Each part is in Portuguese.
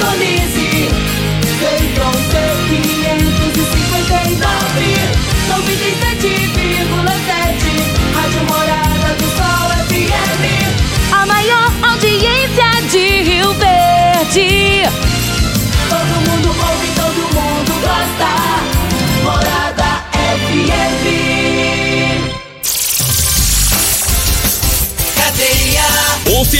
Indonésia.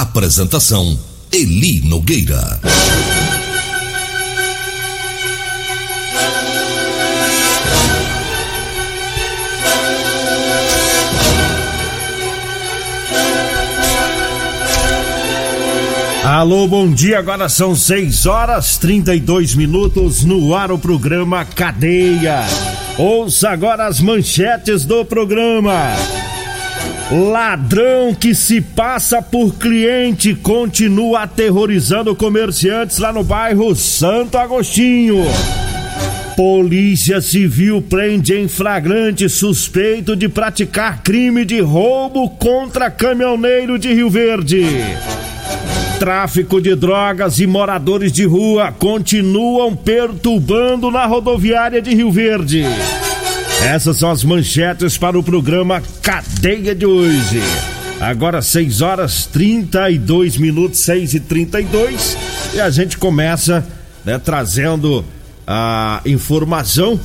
Apresentação: Eli Nogueira. Alô, bom dia. Agora são 6 horas 32 minutos no ar o programa Cadeia. Ouça agora as manchetes do programa. Ladrão que se passa por cliente continua aterrorizando comerciantes lá no bairro Santo Agostinho. Polícia Civil prende em flagrante suspeito de praticar crime de roubo contra caminhoneiro de Rio Verde. Tráfico de drogas e moradores de rua continuam perturbando na rodoviária de Rio Verde. Essas são as manchetes para o programa Cadeia de hoje. Agora 6 horas 32 minutos, 6 e 32 e a gente começa né, trazendo a informação,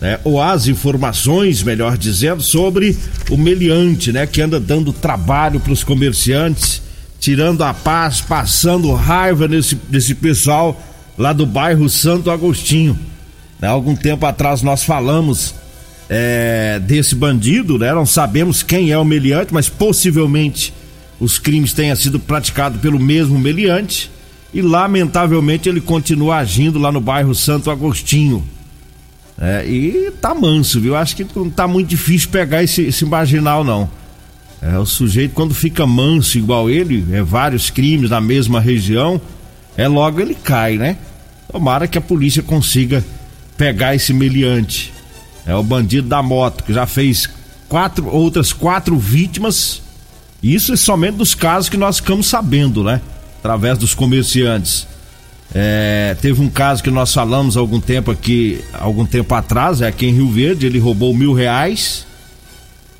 né, ou as informações, melhor dizendo, sobre o meliante, né, que anda dando trabalho para os comerciantes tirando a paz, passando raiva nesse, nesse pessoal lá do bairro Santo Agostinho. Há algum tempo atrás nós falamos é, desse bandido, né? Não sabemos quem é o meliante, mas possivelmente os crimes tenham sido praticados pelo mesmo meliante e lamentavelmente ele continua agindo lá no bairro Santo Agostinho. É, e tá manso, viu? Acho que não tá muito difícil pegar esse, esse marginal, não. É, o sujeito, quando fica manso igual ele, é vários crimes na mesma região, é logo ele cai, né? Tomara que a polícia consiga pegar esse meliante. É o bandido da moto, que já fez quatro, outras quatro vítimas. Isso é somente dos casos que nós ficamos sabendo, né? Através dos comerciantes. É, teve um caso que nós falamos algum tempo aqui, algum tempo atrás, é aqui em Rio Verde, ele roubou mil reais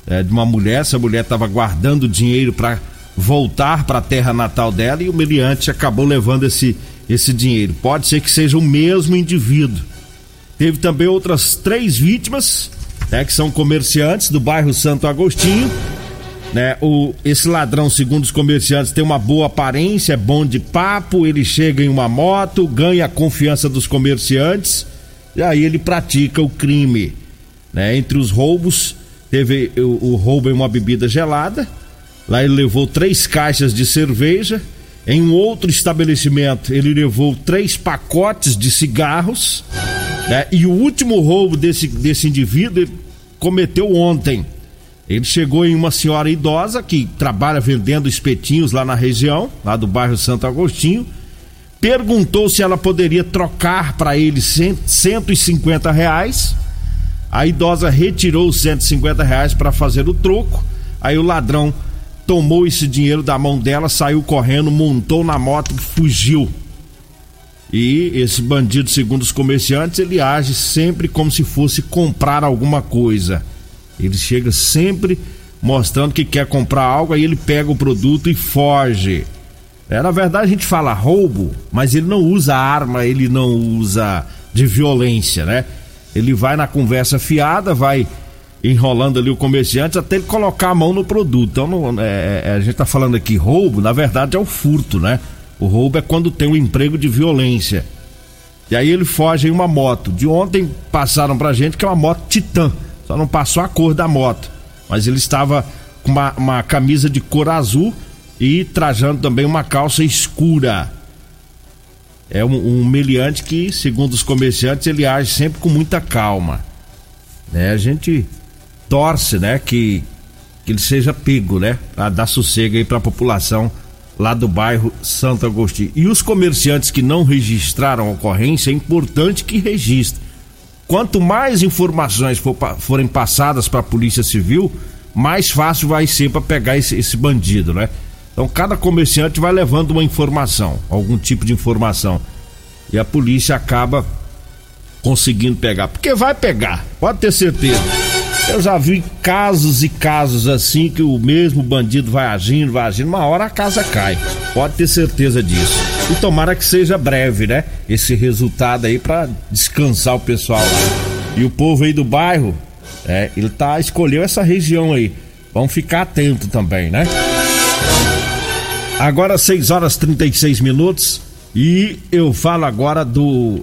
é, de uma mulher. Essa mulher estava guardando dinheiro para voltar para a terra natal dela e o meliante acabou levando esse, esse dinheiro. Pode ser que seja o mesmo indivíduo. Teve também outras três vítimas, né, que são comerciantes do bairro Santo Agostinho. Né, o, esse ladrão, segundo os comerciantes, tem uma boa aparência, é bom de papo, ele chega em uma moto, ganha a confiança dos comerciantes e aí ele pratica o crime. Né? Entre os roubos, teve o, o roubo em uma bebida gelada. Lá ele levou três caixas de cerveja. Em um outro estabelecimento, ele levou três pacotes de cigarros. Né? E o último roubo desse, desse indivíduo ele cometeu ontem. Ele chegou em uma senhora idosa que trabalha vendendo espetinhos lá na região, lá do bairro Santo Agostinho. Perguntou se ela poderia trocar para ele 150 reais a idosa retirou os 150 reais para fazer o troco. Aí o ladrão tomou esse dinheiro da mão dela, saiu correndo, montou na moto e fugiu. E esse bandido, segundo os comerciantes, ele age sempre como se fosse comprar alguma coisa. Ele chega sempre mostrando que quer comprar algo, aí ele pega o produto e foge. É, na verdade a gente fala roubo, mas ele não usa arma, ele não usa de violência, né? Ele vai na conversa fiada, vai enrolando ali o comerciante até ele colocar a mão no produto. Então não, é, é, a gente tá falando aqui roubo, na verdade é o furto, né? O roubo é quando tem um emprego de violência. E aí ele foge em uma moto. De ontem passaram pra gente que é uma moto Titan. Só não passou a cor da moto. Mas ele estava com uma, uma camisa de cor azul e trajando também uma calça escura. É um, um meliante que, segundo os comerciantes, ele age sempre com muita calma. Né? A gente torce, né, que, que ele seja pego, né, a dar sossego aí para a população lá do bairro Santo Agostinho. E os comerciantes que não registraram a ocorrência, é importante que registrem. Quanto mais informações for, forem passadas para a Polícia Civil, mais fácil vai ser para pegar esse, esse bandido, né? Então cada comerciante vai levando uma informação, algum tipo de informação. E a polícia acaba conseguindo pegar. Porque vai pegar, pode ter certeza. Eu já vi casos e casos assim que o mesmo bandido vai agindo, vai agindo, uma hora a casa cai. Pode ter certeza disso. E tomara que seja breve, né? Esse resultado aí para descansar o pessoal lá. E o povo aí do bairro, é, ele tá escolheu essa região aí. Vamos ficar atento também, né? Agora 6 horas 36 minutos e eu falo agora do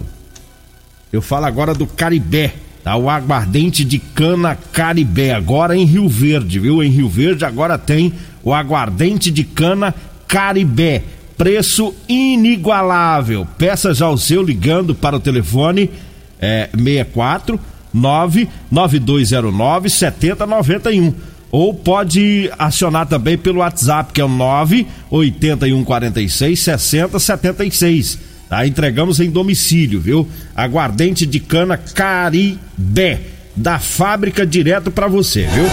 eu falo agora do Caribé. Tá o aguardente de cana Caribé, agora em Rio Verde, viu? Em Rio Verde agora tem o aguardente de cana Caribé. Preço inigualável. Peça já o seu ligando para o telefone é, 64 99209 7091 ou pode acionar também pelo WhatsApp que é o 98146 6076 Tá? Entregamos em domicílio, viu? Aguardente de cana Caribé, da fábrica direto para você, viu?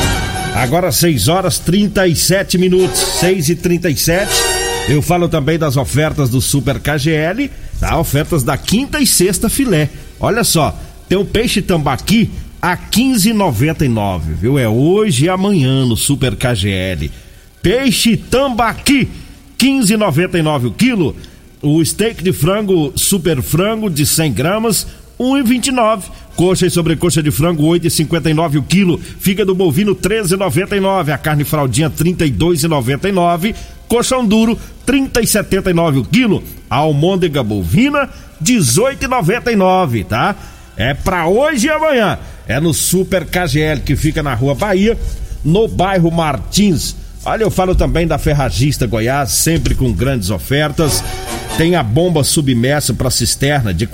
Agora 6 horas 37 minutos, 6 e 37 Eu falo também das ofertas do Super KGL, tá? Ofertas da quinta e sexta filé. Olha só, tem o peixe tambaqui a 15,99, viu? É hoje e amanhã no Super KGL. Peixe tambaqui 15,99 o quilo o steak de frango super frango de 100 gramas, 1,29. Coxa e sobrecoxa de frango 8,59 o quilo. Fígado bovino 13,99. A carne fraldinha 32,99. Coxão duro 30,79 o quilo. A almôndega bovina 18,99, tá? É para hoje e amanhã. É no Super KGL que fica na Rua Bahia, no bairro Martins. Olha, eu falo também da Ferragista Goiás, sempre com grandes ofertas. Tem a bomba submersa para cisterna de R$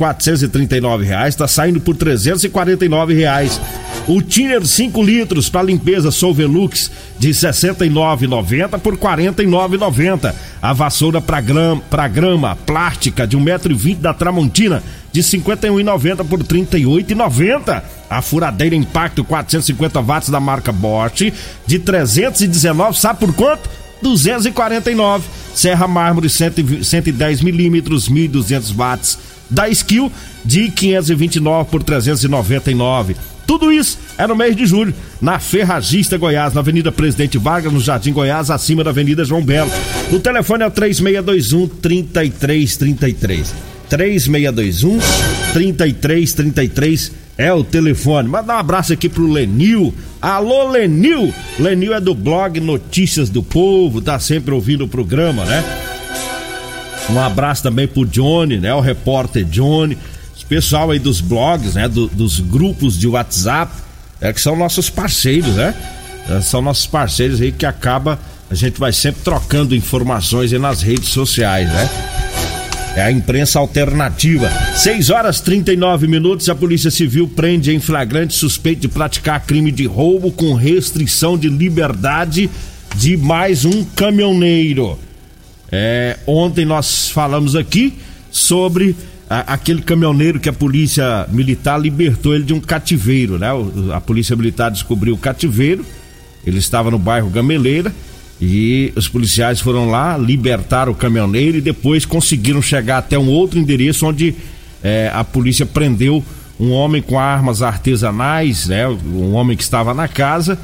reais, está saindo por R$ reais. O Tiner 5 litros para limpeza Solvelux de R$ 69,90 por R$ 49,90. A vassoura para grama, grama plástica de 1,20m da Tramontina de 51,90 por 38,90. A furadeira Impacto 450 watts da marca Bosch de 319, sabe por quanto? 249. Serra Mármore 110 milímetros, 1.200 watts da Skill de 529 por 399. Tudo isso é no mês de julho, na Ferragista Goiás, na Avenida Presidente Vargas, no Jardim Goiás, acima da Avenida João Belo. O telefone é o 3621 3333. 3621 3333 é o telefone. Manda um abraço aqui pro Lenil. Alô, Lenil! Lenil é do blog Notícias do Povo, tá sempre ouvindo o programa, né? Um abraço também pro Johnny, né? O repórter Johnny. Pessoal aí dos blogs, né? Do, dos grupos de WhatsApp, é que são nossos parceiros, né? É, são nossos parceiros aí que acaba. A gente vai sempre trocando informações aí nas redes sociais, né? É a imprensa alternativa. 6 horas 39 minutos. A Polícia Civil prende em flagrante suspeito de praticar crime de roubo com restrição de liberdade de mais um caminhoneiro. É, ontem nós falamos aqui sobre a, aquele caminhoneiro que a polícia militar libertou ele de um cativeiro, né? O, a polícia militar descobriu o cativeiro. Ele estava no bairro Gameleira e os policiais foram lá, libertaram o caminhoneiro e depois conseguiram chegar até um outro endereço onde é, a polícia prendeu um homem com armas artesanais, né? Um homem que estava na casa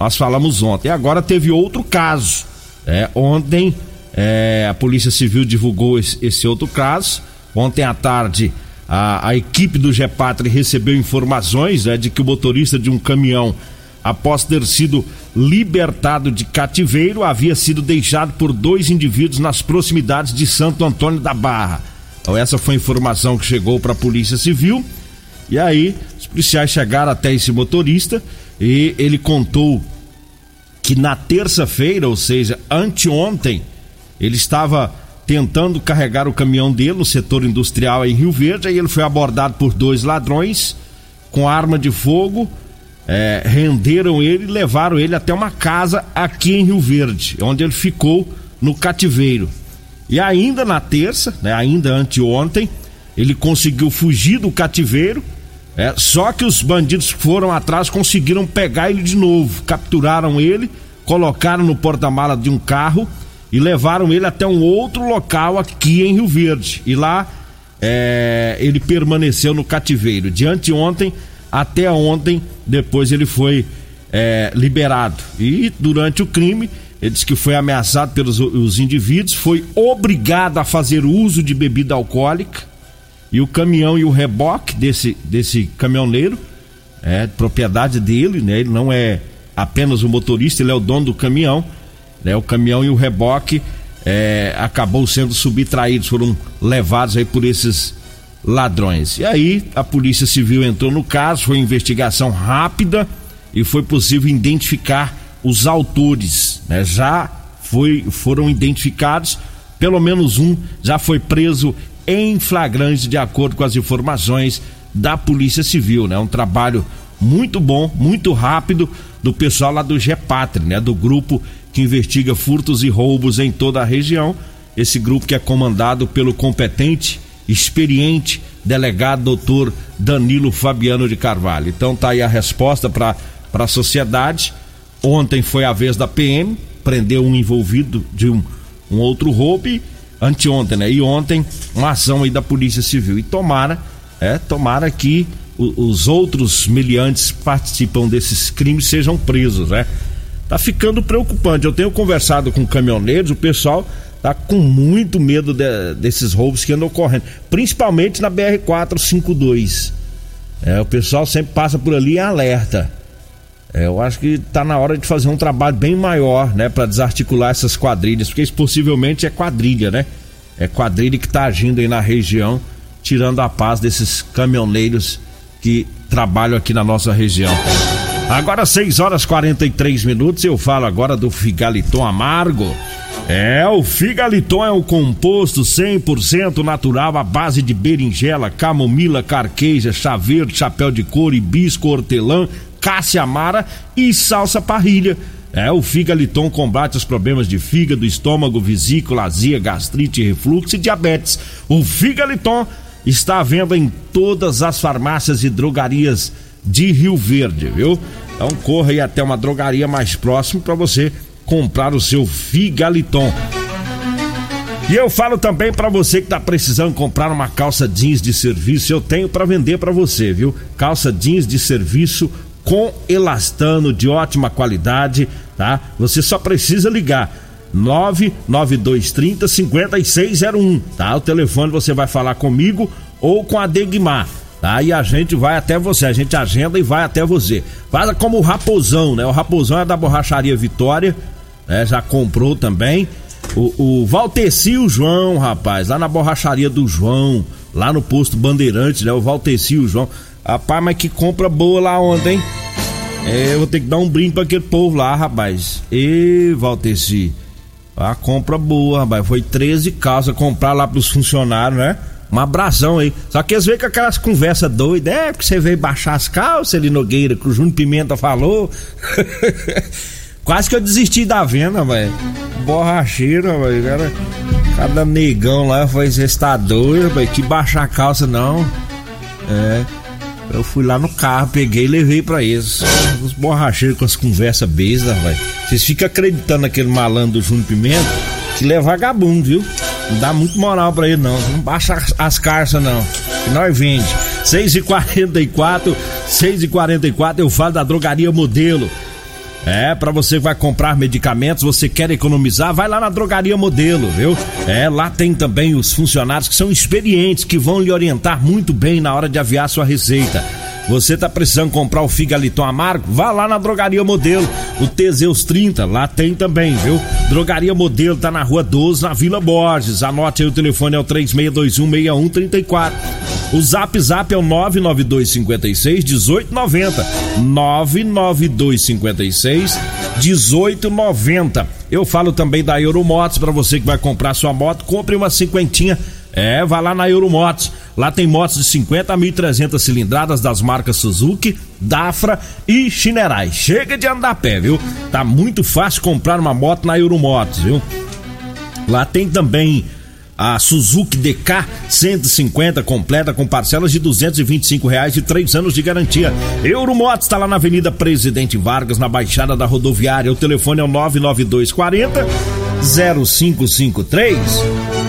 nós falamos ontem. Agora teve outro caso. É, ontem é, a Polícia Civil divulgou esse, esse outro caso. Ontem à tarde a, a equipe do GEPATRI recebeu informações né, de que o motorista de um caminhão, após ter sido libertado de cativeiro, havia sido deixado por dois indivíduos nas proximidades de Santo Antônio da Barra. Então essa foi a informação que chegou para a Polícia Civil. E aí os policiais chegaram até esse motorista e ele contou que na terça-feira, ou seja, anteontem, ele estava tentando carregar o caminhão dele no setor industrial em Rio Verde, aí ele foi abordado por dois ladrões com arma de fogo, é, renderam ele e levaram ele até uma casa aqui em Rio Verde, onde ele ficou no cativeiro. E ainda na terça, né, ainda anteontem, ele conseguiu fugir do cativeiro é, só que os bandidos foram atrás, conseguiram pegar ele de novo, capturaram ele, colocaram no porta-mala de um carro e levaram ele até um outro local aqui em Rio Verde. E lá é, ele permaneceu no cativeiro. De anteontem até ontem, depois ele foi é, liberado. E durante o crime, ele disse que foi ameaçado pelos os indivíduos, foi obrigado a fazer uso de bebida alcoólica e o caminhão e o reboque desse, desse caminhoneiro é propriedade dele, né? Ele não é apenas o motorista, ele é o dono do caminhão, né? O caminhão e o reboque é, acabou sendo subtraídos, foram levados aí por esses ladrões. E aí a Polícia Civil entrou no caso, foi investigação rápida e foi possível identificar os autores, né? Já foi, foram identificados, pelo menos um já foi preso em flagrante, de acordo com as informações da Polícia Civil, né? Um trabalho muito bom, muito rápido do pessoal lá do GEPATRI, né? Do grupo que investiga furtos e roubos em toda a região. Esse grupo que é comandado pelo competente, experiente delegado doutor Danilo Fabiano de Carvalho. Então tá aí a resposta para a sociedade. Ontem foi a vez da PM, prendeu um envolvido de um, um outro roubo e anteontem, né? E ontem, uma ação aí da Polícia Civil. E tomara, é, tomara que os outros meliantes que participam desses crimes sejam presos, né? Tá ficando preocupante. Eu tenho conversado com caminhoneiros, o pessoal tá com muito medo de, desses roubos que andam ocorrendo, principalmente na BR 452. É, o pessoal sempre passa por ali em alerta. É, eu acho que está na hora de fazer um trabalho bem maior, né, para desarticular essas quadrilhas, porque isso possivelmente é quadrilha, né? É quadrilha que está agindo aí na região, tirando a paz desses caminhoneiros que trabalham aqui na nossa região. Agora 6 horas 43 minutos, eu falo agora do Figaliton Amargo. É, o Figaliton é um composto 100% natural à base de berinjela, camomila, carqueja, chá verde, chapéu de couro, hibisco, hortelã, Cássia Amara e salsa parrilha. É, o Figaliton combate os problemas de fígado, estômago, vesícula, azia, gastrite, refluxo e diabetes. O Figaliton está à venda em todas as farmácias e drogarias de Rio Verde, viu? Então corra aí até uma drogaria mais próxima para você comprar o seu Figaliton. E eu falo também para você que tá precisando comprar uma calça jeans de serviço, eu tenho para vender para você, viu? Calça jeans de serviço com elastano de ótima qualidade, tá? Você só precisa ligar 99230 5601, tá? O telefone você vai falar comigo ou com a Degmar, tá? E a gente vai até você, a gente agenda e vai até você. Fala como o Raposão, né? O Raposão é da borracharia Vitória, né? Já comprou também. O, o Valteci o João, rapaz, lá na borracharia do João, lá no posto Bandeirantes, né? O Valteci o João. Rapaz, mas que compra boa lá ontem, hein? É, eu vou ter que dar um brinde pra aquele povo lá, rapaz. E Valteci, a compra boa, rapaz. Foi 13 calças comprar lá pros funcionários, né? Um abração aí. Só que eles veem com aquelas conversas doidas. É, porque você veio baixar as calças ali Nogueira, que o Júnior Pimenta falou. Quase que eu desisti da venda, velho. Borracheiro, velho. Cara, cada negão lá foi, você está doido, velho. Que baixar a calça não. É. Eu fui lá no carro, peguei e levei pra eles. Os borracheiros com as conversas bestas, velho. Vocês ficam acreditando naquele malandro Júnior Pimenta que ele é vagabundo, viu? Não dá muito moral pra ele, não. Não baixa as carças, não. Que nós vende. 6 e 44 6 e 44 eu falo da drogaria modelo. É, para você que vai comprar medicamentos, você quer economizar, vai lá na Drogaria Modelo, viu? É, lá tem também os funcionários que são experientes, que vão lhe orientar muito bem na hora de aviar sua receita. Você tá precisando comprar o Figaliton Amargo? Vá lá na Drogaria Modelo. O Teseus 30, lá tem também, viu? Drogaria Modelo tá na rua 12, na Vila Borges. Anote aí o telefone é o 36216134. O Zap Zap é o 99256 1890. 99256 1890. Eu falo também da Euromotos para você que vai comprar sua moto, compre uma cinquentinha é, vai lá na Euromotos. Lá tem motos de 50 a 1.300 cilindradas das marcas Suzuki, Dafra e Chinerai. Chega de andar a pé, viu? Tá muito fácil comprar uma moto na Euromotos, viu? Lá tem também a Suzuki DK 150 completa com parcelas de 225 reais e três anos de garantia. Euromotos está lá na Avenida Presidente Vargas, na Baixada da Rodoviária. O telefone é o 99240 0553.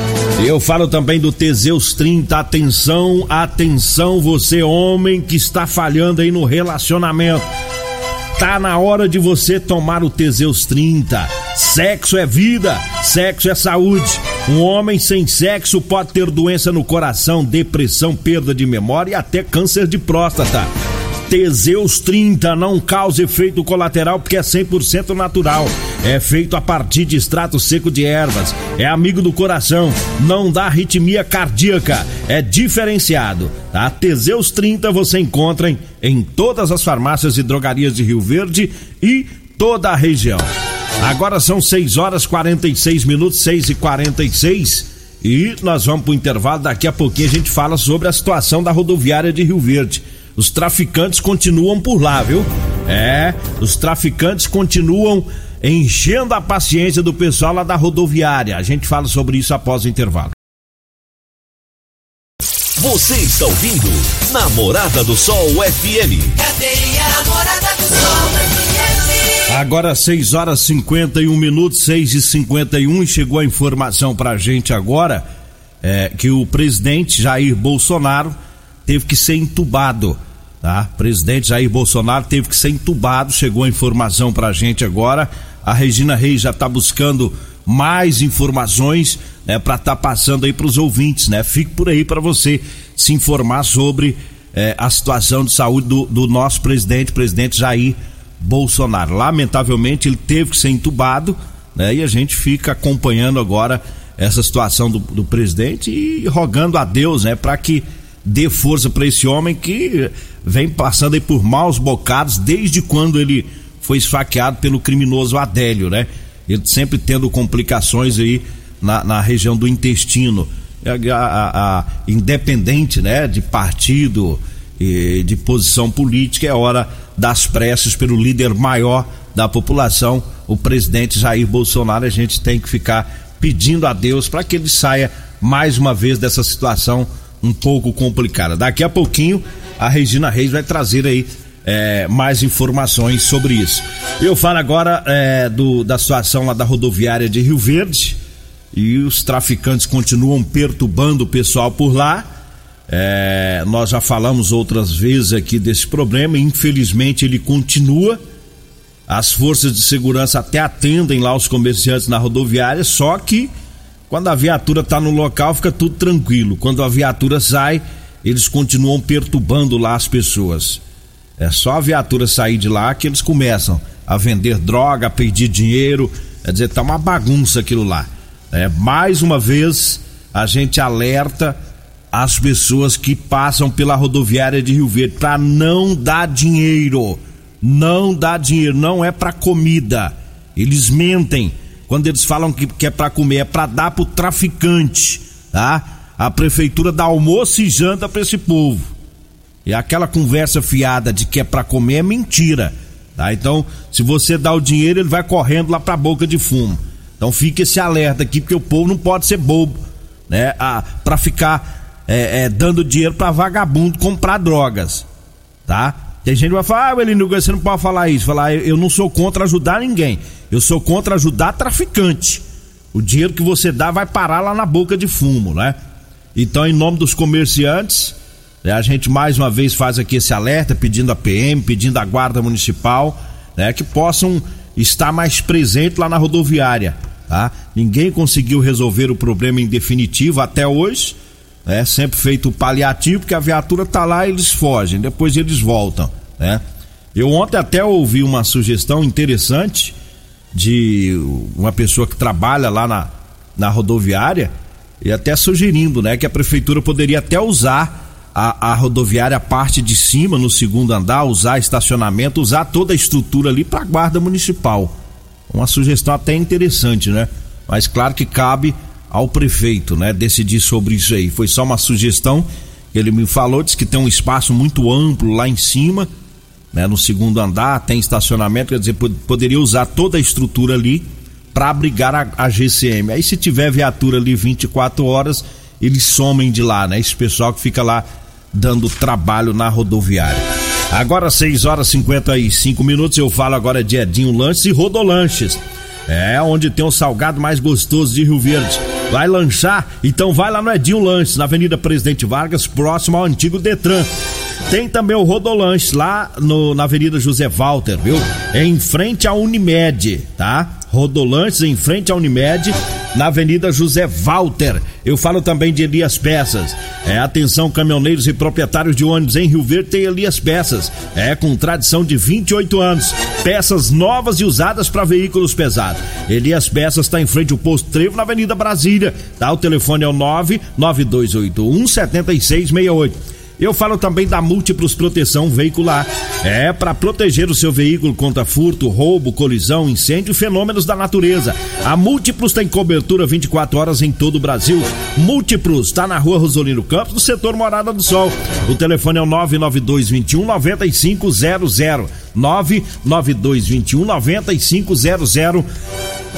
Eu falo também do Teseus 30. Atenção, atenção, você homem que está falhando aí no relacionamento. Tá na hora de você tomar o Teseus 30. Sexo é vida, sexo é saúde. Um homem sem sexo pode ter doença no coração, depressão, perda de memória e até câncer de próstata. Teseus 30 não causa efeito colateral porque é 100% natural. É feito a partir de extrato seco de ervas. É amigo do coração, não dá arritmia cardíaca. É diferenciado. A tá? Teseus 30 você encontra em, em todas as farmácias e drogarias de Rio Verde e toda a região. Agora são 6 horas 46 minutos, 6 e 46 e nós vamos para o intervalo. Daqui a pouquinho a gente fala sobre a situação da rodoviária de Rio Verde. Os traficantes continuam por lá, viu? É, os traficantes continuam enchendo a paciência do pessoal lá da rodoviária. A gente fala sobre isso após o intervalo. Você está ouvindo Namorada do Sol FM. Cadeia Namorada do Sol FM. Agora 6 horas 51 minutos, 6 e 51 e chegou a informação pra gente agora é, que o presidente Jair Bolsonaro teve que ser entubado, tá? Presidente Jair Bolsonaro teve que ser entubado, chegou a informação pra gente agora. A Regina Reis já está buscando mais informações, né, para estar tá passando aí para os ouvintes, né? Fique por aí para você se informar sobre eh, a situação de saúde do, do nosso presidente, presidente Jair Bolsonaro. Lamentavelmente ele teve que ser entubado, né? E a gente fica acompanhando agora essa situação do, do presidente e rogando a Deus, né, para que dê força para esse homem que vem passando aí por maus bocados desde quando ele foi esfaqueado pelo criminoso Adélio, né? Ele sempre tendo complicações aí na, na região do intestino. A, a, a, independente, né, de partido e de posição política, é hora das preces pelo líder maior da população, o presidente Jair Bolsonaro. A gente tem que ficar pedindo a Deus para que ele saia mais uma vez dessa situação um pouco complicada. Daqui a pouquinho a Regina Reis vai trazer aí é, mais informações sobre isso. Eu falo agora é, do, da situação lá da rodoviária de Rio Verde e os traficantes continuam perturbando o pessoal por lá. É, nós já falamos outras vezes aqui desse problema, infelizmente ele continua. As forças de segurança até atendem lá os comerciantes na rodoviária, só que quando a viatura está no local, fica tudo tranquilo. Quando a viatura sai, eles continuam perturbando lá as pessoas. É só a viatura sair de lá que eles começam a vender droga, a pedir dinheiro. Quer dizer, tá uma bagunça aquilo lá. É, mais uma vez, a gente alerta as pessoas que passam pela rodoviária de Rio Verde para não dar dinheiro. Não dá dinheiro, não é para comida. Eles mentem quando eles falam que, que é para comer, é para dar pro traficante, tá? A prefeitura dá almoço e janta para esse povo. E aquela conversa fiada de que é para comer é mentira, tá? Então, se você dá o dinheiro, ele vai correndo lá pra boca de fumo. Então fique esse alerta aqui, porque o povo não pode ser bobo, né? Ah, pra ficar é, é, dando dinheiro para vagabundo comprar drogas, tá? Tem gente que vai falar, ah, Elino, você não pode falar isso. Falar, eu não sou contra ajudar ninguém. Eu sou contra ajudar traficante. O dinheiro que você dá vai parar lá na boca de fumo, né? Então, em nome dos comerciantes, né, a gente mais uma vez faz aqui esse alerta, pedindo a PM, pedindo a Guarda Municipal, né, que possam estar mais presentes lá na rodoviária, tá? Ninguém conseguiu resolver o problema em definitivo até hoje, né? Sempre feito o paliativo, porque a viatura tá lá e eles fogem, depois eles voltam, né? Eu ontem até ouvi uma sugestão interessante de uma pessoa que trabalha lá na, na rodoviária e até sugerindo, né, que a prefeitura poderia até usar a, a rodoviária, a parte de cima, no segundo andar, usar estacionamento, usar toda a estrutura ali para guarda municipal. Uma sugestão até interessante, né? Mas claro que cabe ao prefeito, né, decidir sobre isso aí. Foi só uma sugestão que ele me falou, disse que tem um espaço muito amplo lá em cima, né, no segundo andar, tem estacionamento, quer dizer, poderia usar toda a estrutura ali para abrigar a, a, GCM. Aí se tiver viatura ali 24 horas, eles somem de lá, né? Esse pessoal que fica lá dando trabalho na rodoviária. Agora 6 horas e 55 minutos, eu falo agora de Edinho Lanches e Rodolanches. É onde tem o salgado mais gostoso de Rio Verde. Vai lanchar? Então vai lá no Edinho Lanches, na Avenida Presidente Vargas, próximo ao antigo Detran. Tem também o Rodolanches lá no, na Avenida José Walter, viu? Em frente à Unimed, tá? Rodolanches em frente à Unimed, na Avenida José Walter. Eu falo também de Elias Peças. É, atenção, caminhoneiros e proprietários de ônibus em Rio Verde tem Elias Peças. É, com tradição de 28 anos. Peças novas e usadas para veículos pesados. Elias Peças está em frente ao posto Trevo, na Avenida Brasília. Tá? O telefone é o 99281 7668. Eu falo também da Múltiplos Proteção Veicular. É para proteger o seu veículo contra furto, roubo, colisão, incêndio fenômenos da natureza. A Múltiplos tem cobertura 24 horas em todo o Brasil. Múltiplos está na rua Rosolino Campos, no setor Morada do Sol. O telefone é o 99221 9500. 99221 9500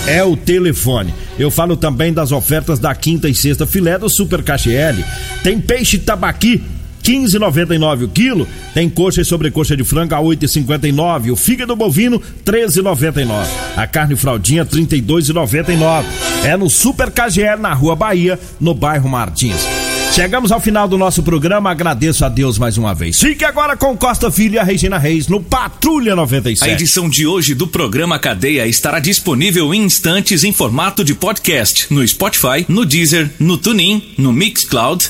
é o telefone. Eu falo também das ofertas da quinta e sexta filé do Super KGL. Tem peixe tabaqui 15,99 o quilo. Tem coxa e sobrecoxa de frango a 8,59. O fígado bovino 13,99. A carne fraldinha 32,99. É no Super KGL na Rua Bahia, no bairro Martins. Chegamos ao final do nosso programa, agradeço a Deus mais uma vez. Fique agora com Costa Filho e a Regina Reis no Patrulha 97. A edição de hoje do programa Cadeia estará disponível em instantes em formato de podcast no Spotify, no Deezer, no TuneIn, no Mixcloud